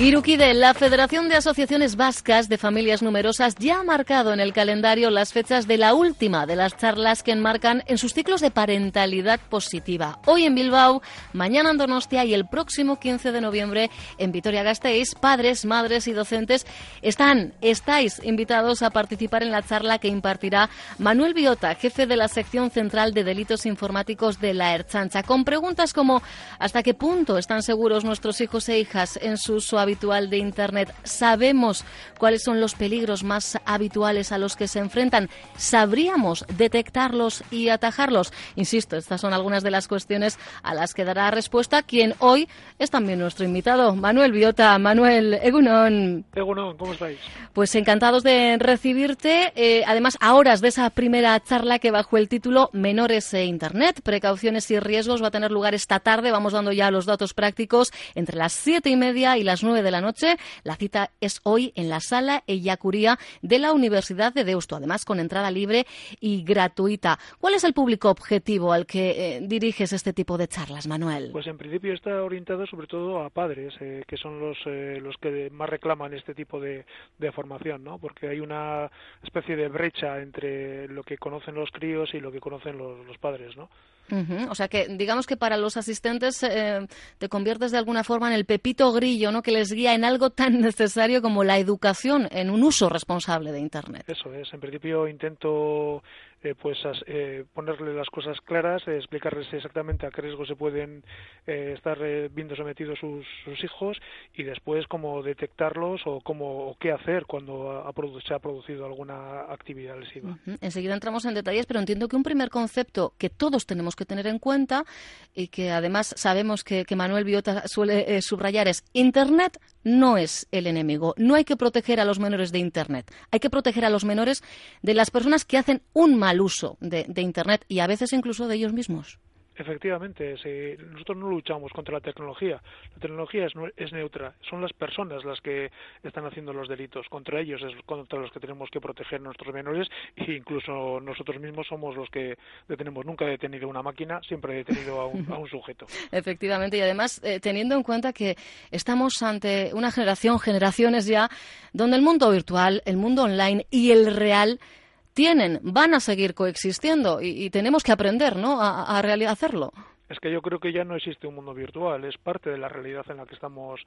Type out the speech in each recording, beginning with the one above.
Iruquide, la Federación de Asociaciones Vascas de Familias Numerosas ya ha marcado en el calendario las fechas de la última de las charlas que enmarcan en sus ciclos de parentalidad positiva. Hoy en Bilbao, mañana en Donostia y el próximo 15 de noviembre en Vitoria-Gasteiz, padres, madres y docentes están, estáis invitados a participar en la charla que impartirá Manuel Biota, jefe de la sección central de delitos informáticos de la Erchancha, con preguntas como ¿hasta qué punto están seguros nuestros hijos e hijas en su suave habitual de Internet. Sabemos cuáles son los peligros más habituales a los que se enfrentan. ¿Sabríamos detectarlos y atajarlos? Insisto, estas son algunas de las cuestiones a las que dará respuesta quien hoy es también nuestro invitado, Manuel Biota. Manuel, Egunon. Egunon, ¿cómo estáis? Pues encantados de recibirte. Eh, además, a horas de esa primera charla que bajo el título Menores e Internet, precauciones y riesgos va a tener lugar esta tarde. Vamos dando ya los datos prácticos entre las siete y media y las nueve de la noche. La cita es hoy en la sala Ellacuría de la Universidad de Deusto, además con entrada libre y gratuita. ¿Cuál es el público objetivo al que eh, diriges este tipo de charlas, Manuel? Pues en principio está orientado sobre todo a padres, eh, que son los, eh, los que más reclaman este tipo de, formación, ¿no? Porque hay una especie de brecha entre lo que conocen los críos y lo que conocen los, los padres, ¿no? O sea que digamos que para los asistentes eh, te conviertes de alguna forma en el pepito grillo, ¿no? Que les guía en algo tan necesario como la educación en un uso responsable de Internet. Eso es. En principio intento eh, pues eh, ponerle las cosas claras, eh, explicarles exactamente a qué riesgo se pueden estar viendo sometidos sus, hijos y después cómo detectarlos o cómo o qué hacer cuando se ha producido alguna actividad lesiva. Enseguida entramos en detalles, pero entiendo que un primer concepto que todos tenemos que tener en cuenta y que además sabemos que, que Manuel Biota suele subrayar es Internet no es el enemigo. No hay que proteger a los menores de Internet. Hay que proteger a los menores de las personas que hacen un mal uso de, de Internet y a veces incluso de ellos mismos. Efectivamente, si nosotros no luchamos contra la tecnología. La tecnología es, es, neutra. Son las personas las que están haciendo los delitos. Contra ellos es contra los que tenemos que proteger nuestros menores e incluso nosotros mismos somos los que detenemos. Nunca he detenido una máquina, siempre he detenido a un, a un sujeto. Efectivamente, y además eh, teniendo en cuenta que estamos ante una generación, generaciones ya, donde el mundo virtual, el mundo online y el real tienen, van a seguir coexistiendo y, tenemos que aprender ¿no? a, a hacerlo. Es que yo creo que ya no existe un mundo virtual, es parte de la realidad en la que estamos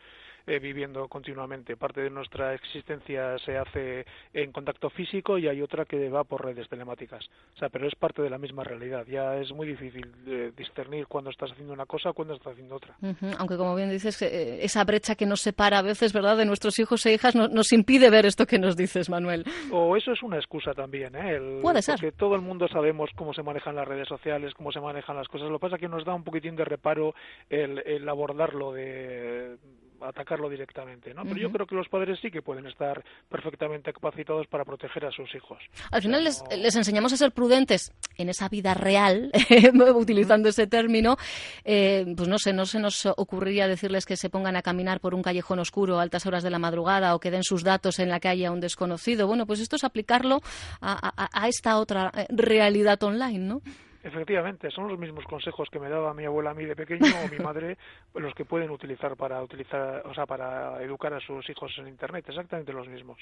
eh, viviendo continuamente. Parte de nuestra existencia se hace en contacto físico y hay otra que va por redes telemáticas. O sea, pero es parte de la misma realidad. Ya es muy difícil eh, discernir cuando estás haciendo una cosa o cuando estás haciendo otra. Aunque, como bien dices, eh, esa brecha que nos separa a veces, ¿verdad?, de nuestros hijos e hijas nos impide ver esto que nos dices, Manuel. O eso es una excusa también, ¿eh? Puede ser. Porque todo el mundo sabemos cómo se manejan las redes sociales, cómo se manejan las cosas. Lo que pasa es que nos da un poquitín de reparo el abordarlo de atacarlo directamente, ¿no? Pero yo creo que los padres sí que pueden estar perfectamente capacitados para proteger a sus hijos. Al final les, enseñamos a ser prudentes en esa vida real, utilizando ese término. Eh, pues no sé, no se nos ocurriría decirles que se pongan a caminar por un callejón oscuro a altas horas de la madrugada o que den sus datos en la calle a un desconocido. Bueno, pues esto es aplicarlo a, a esta otra eh, realidad online, ¿no? Efectivamente, son los mismos consejos que me daba mi abuela a mí de pequeño o mi madre los que pueden utilizar para utilizar, o sea, para educar a sus hijos en internet, exactamente los mismos.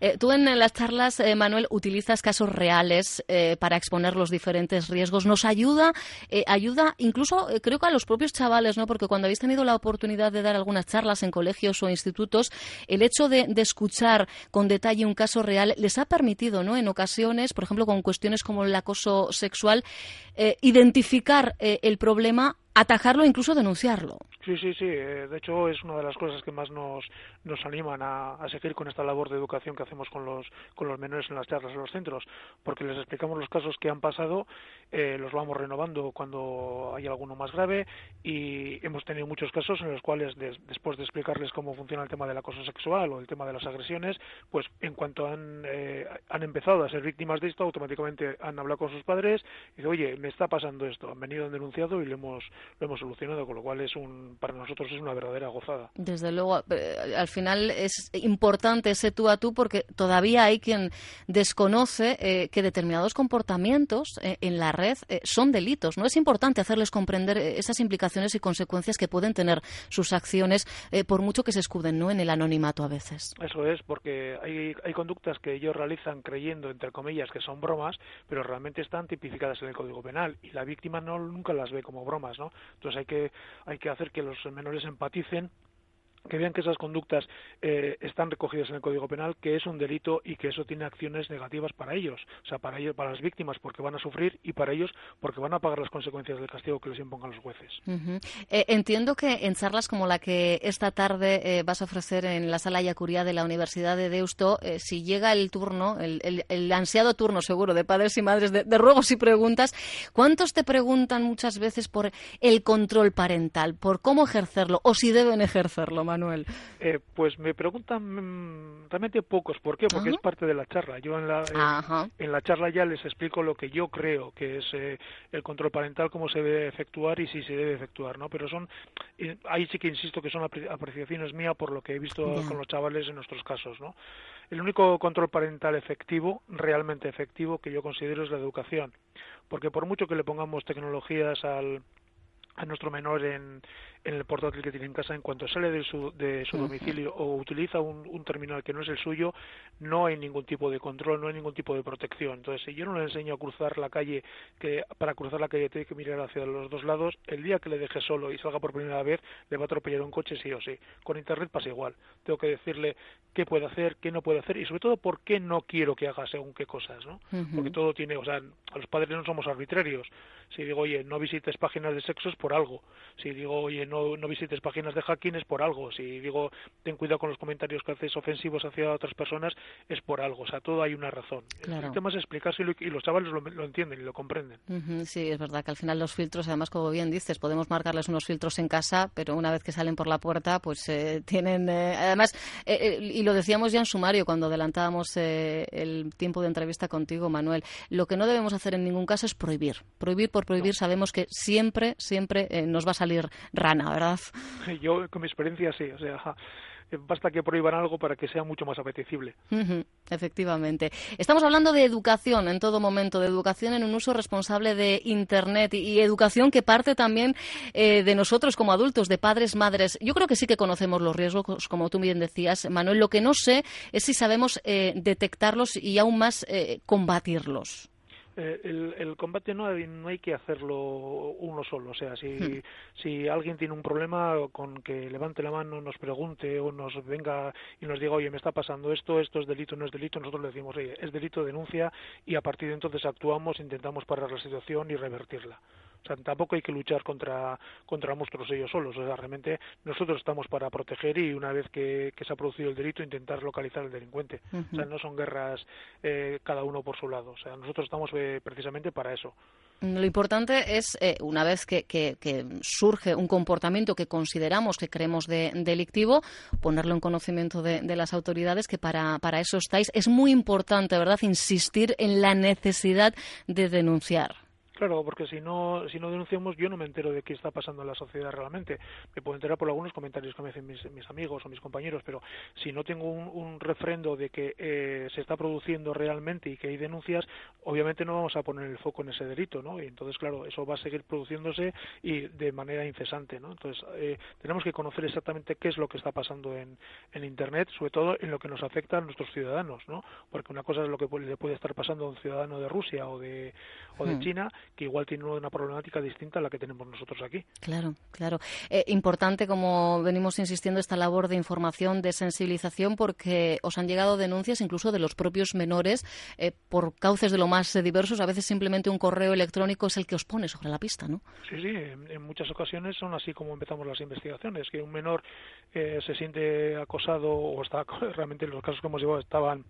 Eh, tú en las charlas, eh, Manuel, utilizas casos reales eh, para exponer los diferentes riesgos. Nos ayuda, ayuda incluso creo que a los propios chavales, ¿no? Porque cuando habéis tenido la oportunidad de dar algunas charlas en colegios o institutos, el hecho de, de escuchar con detalle un caso real les ha permitido, ¿no? En ocasiones, por ejemplo, con cuestiones como el acoso sexual, eh, identificar eh, el problema atajarlo e incluso denunciarlo. Sí, sí, sí. Eh, de hecho, es una de las cosas que más nos, nos animan a, seguir con esta labor de educación que hacemos con los, con los menores en las charlas en los centros, porque les explicamos los casos que han pasado, eh, los vamos renovando cuando hay alguno más grave y hemos tenido muchos casos en los cuales, después de explicarles cómo funciona el tema del acoso sexual o el tema de las agresiones, pues en cuanto han, eh, han empezado a ser víctimas de esto, automáticamente han hablado con sus padres y dicen, oye, me está pasando esto, han venido, han denunciado y le hemos lo hemos solucionado, con lo cual es un, para nosotros es una verdadera gozada. Desde luego, eh, al final es importante ese tú a tú porque todavía hay quien desconoce eh, que determinados comportamientos eh, en la red son delitos. No es importante hacerles comprender esas implicaciones y consecuencias que pueden tener sus acciones, por mucho que se escuden ¿no? en el anonimato a veces. Eso es, porque hay, hay conductas que ellos realizan creyendo, entre comillas, que son bromas, pero realmente están tipificadas en el Código Penal y la víctima no nunca las ve como bromas, ¿no? Entonces hay que, hay que hacer que los menores empaticen que vean que esas conductas eh, están recogidas en el Código Penal, que es un delito y que eso tiene acciones negativas para ellos, o sea, para ellos, para las víctimas, porque van a sufrir y para ellos, porque van a pagar las consecuencias del castigo que les impongan los jueces. Eh, entiendo que en charlas como la que esta tarde eh, vas a ofrecer en la sala Yacuría de la Universidad de Deusto, si llega el turno, el, ansiado turno seguro de padres y madres de ruegos y preguntas, ¿cuántos te preguntan muchas veces por el control parental, por cómo ejercerlo o si deben ejercerlo? Manuel? Eh, pues me preguntan mm, realmente pocos. ¿Por qué? Porque es parte de la charla. Yo en la, en, la charla ya les explico lo que yo creo que es eh, el control parental, cómo se debe efectuar y si se debe efectuar, ¿no? Pero son, ahí sí que insisto que son apreciaciones mías por lo que he visto con los chavales en nuestros casos, ¿no? El único control parental efectivo, realmente efectivo, que yo considero es la educación. Porque por mucho que le pongamos tecnologías al, a nuestro menor en, en el portátil que tiene en casa, en cuanto sale de su, de su domicilio o utiliza un, terminal que no es el suyo, no hay ningún tipo de control, no hay ningún tipo de protección. Entonces, si yo no le enseño a cruzar la calle, que para cruzar la calle tiene que mirar hacia los dos lados, el día que le deje solo y salga por primera vez, le va a atropellar un coche sí o sí. Con Internet pasa igual. Tengo que decirle qué puede hacer, qué no puede hacer y sobre todo por qué no quiero que haga según qué cosas, ¿no? Porque todo tiene, o sea, a los padres no somos arbitrarios. Si digo, oye, no visites páginas de sexos por algo. Si digo, oye, no, no visites páginas de hacking es por algo. Si digo, ten cuidado con los comentarios que haces ofensivos hacia otras personas, es por algo. O sea, todo hay una razón. El tema es explicárselo y los chavales lo, entienden y lo comprenden. sí, es verdad que al final los filtros, además, como bien dices, podemos marcarles unos filtros en casa, pero una vez que salen por la puerta, pues eh, tienen. Eh, además, eh, y lo decíamos ya en sumario cuando adelantábamos el tiempo de entrevista contigo, Manuel, lo que no debemos hacer en ningún caso es prohibir. Prohibir por prohibir sabemos que siempre, siempre nos va a salir rana, ¿verdad? Yo, con mi experiencia, sí. O sea, basta que prohíban algo para que sea mucho más apetecible. efectivamente. Estamos hablando de educación en todo momento, de educación en un uso responsable de Internet y, educación que parte también eh, de nosotros como adultos, de padres, madres. Yo creo que sí que conocemos los riesgos, como tú bien decías, Manuel. Lo que no sé es si sabemos eh, detectarlos y aún más eh, combatirlos. Eh, el, el, combate no hay, no hay que hacerlo uno solo. O sea, si, hmm. si alguien tiene un problema con que levante la mano, nos pregunte o nos venga y nos diga, oye, me está pasando esto, esto es delito, no es delito, nosotros le decimos, oye, es delito, denuncia y a partir de entonces actuamos, intentamos parar la situación y revertirla. O sea, tampoco hay que luchar contra, contra monstruos ellos solos. O sea, realmente nosotros estamos para proteger y una vez que, se ha producido el delito, intentar localizar al delincuente. O sea, no son guerras eh, cada uno por su lado. O sea, nosotros estamos eh, precisamente para eso. Lo importante es, eh, una vez que, surge un comportamiento que consideramos, que creemos de, delictivo, ponerlo en conocimiento de, de, las autoridades, que para, para eso estáis. Es muy importante, ¿verdad?, insistir en la necesidad de denunciar. Claro, porque si no, si no denunciamos, yo no me entero de qué está pasando en la sociedad realmente. Me puedo enterar por algunos comentarios que me hacen mis, amigos o mis compañeros, pero si no tengo un, refrendo de que eh, se está produciendo realmente y que hay denuncias, obviamente no vamos a poner el foco en ese delito, ¿no? Y entonces, claro, eso va a seguir produciéndose y de manera incesante, ¿no? Entonces, eh, tenemos que conocer exactamente qué es lo que está pasando en, en Internet, sobre todo en lo que nos afecta a nuestros ciudadanos, ¿no? Porque una cosa es lo que le puede estar pasando a un ciudadano de Rusia o de, o de hmm. China que igual tiene una problemática distinta a la que tenemos nosotros aquí. Claro, claro. Eh, importante, como venimos insistiendo, esta labor de información, de sensibilización, porque os han llegado denuncias incluso de los propios menores eh, por cauces de lo más diversos. A veces simplemente un correo electrónico es el que os pone sobre la pista, ¿no? Sí, sí. En, muchas ocasiones son así como empezamos las investigaciones, que un menor eh, se siente acosado o está realmente en los casos que hemos llevado estaban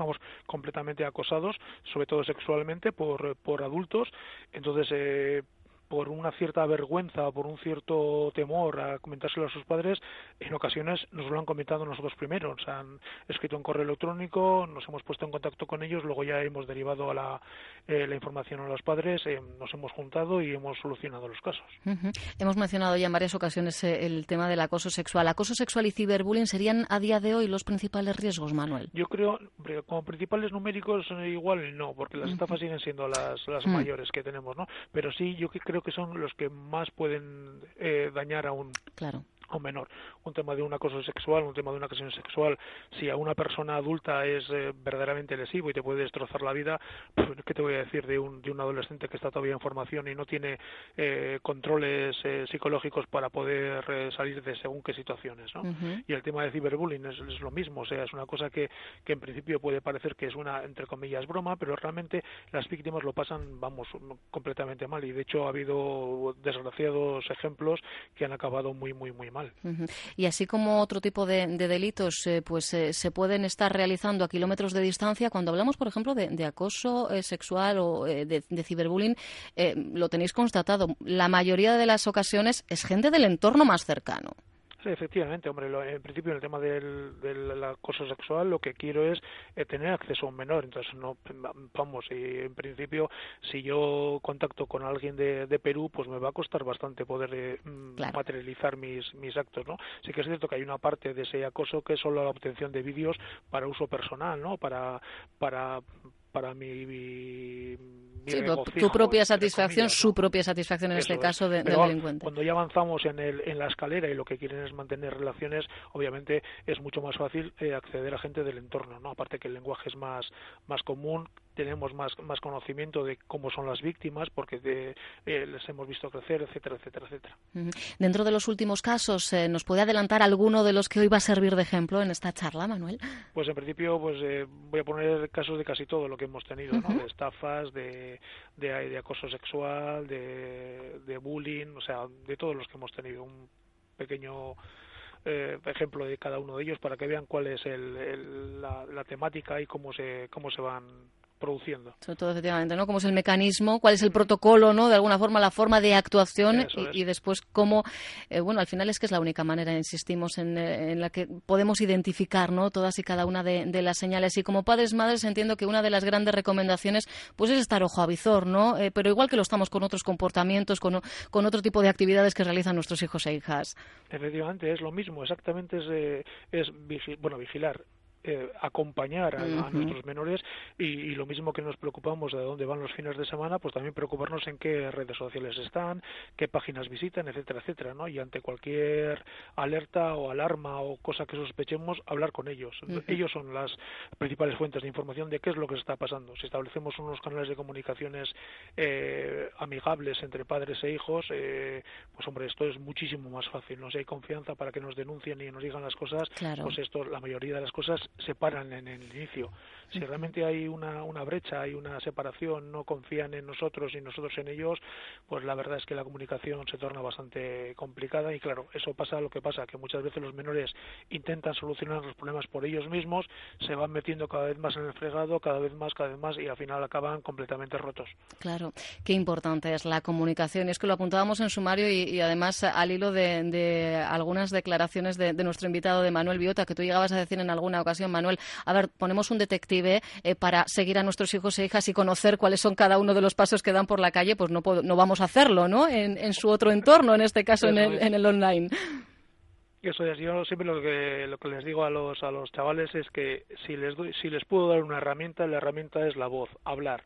vamos completamente acosados sobre todo sexualmente por por adultos. Entonces eh, por una cierta vergüenza o por un cierto temor a comentárselo a sus padres, en ocasiones nos lo han comentado nosotros primero. Nos han escrito un correo electrónico, nos hemos puesto en contacto con ellos, luego ya hemos derivado a la, eh, la información a los padres, eh, nos hemos juntado y hemos solucionado los casos. Hemos mencionado ya en varias ocasiones eh, el tema del acoso sexual. ¿Acoso sexual y ciberbullying serían a día de hoy los principales riesgos, Manuel? Yo creo, como principales numéricos, igual no, porque las estafas siguen siendo las, las mm. mayores que tenemos, ¿no? Pero sí, yo creo que son los que más pueden eh, dañar a un o menor. Un tema de un acoso sexual, un tema de una ocasión sexual, si a una persona adulta es eh, verdaderamente lesivo y te puede destrozar la vida, pues, ¿qué te voy a decir de un, de un adolescente que está todavía en formación y no tiene eh, controles eh, psicológicos para poder salir de según qué situaciones? ¿no? Y el tema de ciberbullying es, es, lo mismo, o sea, es una cosa que, que en principio puede parecer que es una, entre comillas, broma, pero realmente las víctimas lo pasan, vamos, completamente mal y de hecho ha habido desgraciados ejemplos que han acabado muy, muy, muy mal. Y así como otro tipo de, delitos eh, pues eh, se pueden estar realizando a kilómetros de distancia, cuando hablamos, por ejemplo, de, acoso eh, sexual o de, de, ciberbullying, lo tenéis constatado. La mayoría de las ocasiones es gente del entorno más cercano. Sí, efectivamente, hombre, en principio en el tema del, acoso sexual lo que quiero es eh, tener acceso a un menor, entonces no, vamos, y en principio si yo contacto con alguien de, Perú, pues me va a costar bastante poder eh, mm, materializar mis, mis actos, ¿no? Sí que es cierto que hay una parte de ese acoso que es solo la obtención de vídeos para uso personal, ¿no? Para, para, para mi, sí, tu propia satisfacción, su propia satisfacción en este caso de, del delincuente. Cuando ya avanzamos en, el, en la escalera y lo que quieren es mantener relaciones, obviamente es mucho más fácil eh, acceder a gente del entorno, ¿no? Aparte que el lenguaje es más, más común, tenemos más, más conocimiento de cómo son las víctimas porque eh, les hemos visto crecer, etcétera, etcétera, etcétera. Dentro de los últimos casos, eh, ¿nos puede adelantar alguno de los que hoy va a servir de ejemplo en esta charla, Manuel? Pues en principio pues eh, voy a poner casos de casi todo lo que hemos tenido, ¿no? De estafas, de, de, acoso sexual, de, de bullying, o sea, de todos los que hemos tenido. Un pequeño ejemplo de cada uno de ellos para que vean cuál es el, la, la, temática y cómo se cómo se van produciendo. Sobre todo, efectivamente, ¿no? Cómo es el mecanismo, cuál es el protocolo, ¿no? De alguna forma, la forma de actuación y, después cómo, eh, bueno, al final es que es la única manera, insistimos, en, eh, en, la que podemos identificar, ¿no? Todas y cada una de, las señales. Y como padres, madres, entiendo que una de las grandes recomendaciones, pues es estar ojo a visor, ¿no? Eh, pero igual que lo estamos con otros comportamientos, con, con otro tipo de actividades que realizan nuestros hijos e hijas. Efectivamente, es lo mismo, exactamente es, es bueno, vigilar eh, acompañar a, nuestros menores y, lo mismo que nos preocupamos de dónde van los fines de semana, pues también preocuparnos en qué redes sociales están, qué páginas visitan, etcétera, etcétera, ¿no? Y ante cualquier alerta o alarma o cosa que sospechemos, hablar con ellos. Ellos son las principales fuentes de información de qué es lo que está pasando. Si establecemos unos canales de comunicaciones eh, amigables entre padres e hijos, eh, pues hombre, esto es muchísimo más fácil. ¿no? Si hay confianza para que nos denuncien y nos digan las cosas, pues esto, la mayoría de las cosas se paran en el inicio. Si realmente hay una, una brecha, hay una separación, no confían en nosotros y nosotros en ellos, pues la verdad es que la comunicación se torna bastante complicada y claro, eso pasa lo que pasa, que muchas veces los menores intentan solucionar los problemas por ellos mismos, se van metiendo cada vez más en el fregado, cada vez más, cada vez más y al final acaban completamente rotos. Claro, qué importante es la comunicación. Y es que lo apuntábamos en sumario y, además al hilo de, algunas declaraciones de, de nuestro invitado de Manuel Biota, que tú llegabas a decir en alguna ocasión ocasión, Manuel. A ver, ponemos un detective eh, para seguir a nuestros hijos e hijas y conocer cuáles son cada uno de los pasos que dan por la calle, pues no, no vamos a hacerlo, ¿no? En, su otro entorno, en este caso en el, en el online. Eso es, yo siempre lo que, lo que les digo a los, a los chavales es que si les, doy, si les puedo dar una herramienta, la herramienta es la voz, hablar.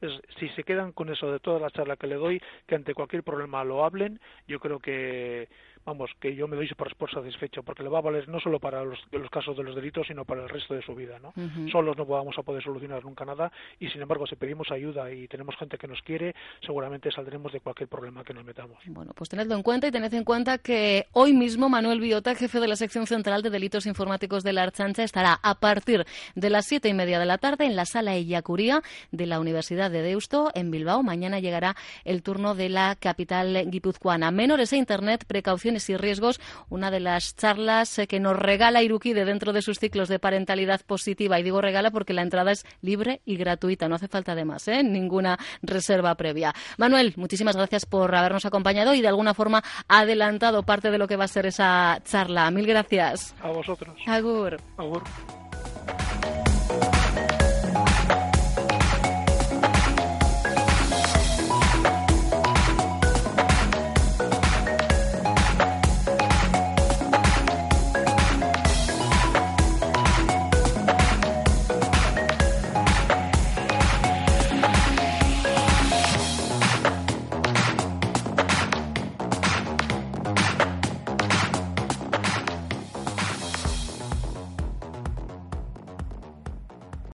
Es, si se quedan con eso de toda la charla que le doy, que ante cualquier problema lo hablen, yo creo que vamos, que yo me doy por, por satisfecho, porque le va a valer no solo para los, los casos de los delitos, sino para el resto de su vida, ¿no? Solos no vamos a poder solucionar nunca nada y, sin embargo, si pedimos ayuda y tenemos gente que nos quiere, seguramente saldremos de cualquier problema que nos metamos. Bueno, pues tenedlo en cuenta y tened en cuenta que hoy mismo Manuel Biota, jefe de la sección central de delitos informáticos de la Archancha, estará a partir de las siete y media de la tarde en la sala Ellacuría de la Universidad de Deusto en Bilbao. Mañana llegará el turno de la capital guipuzcoana. Menores e Internet, precauciones y riesgos, una de las charlas eh, que nos regala Irukide dentro de sus ciclos de parentalidad positiva. Y digo regala porque la entrada es libre y gratuita, no hace falta además ¿eh? ninguna reserva previa. Manuel, muchísimas gracias por habernos acompañado y de alguna forma adelantado parte de lo que va a ser esa charla. Mil gracias. A vosotros. Agur. Agur.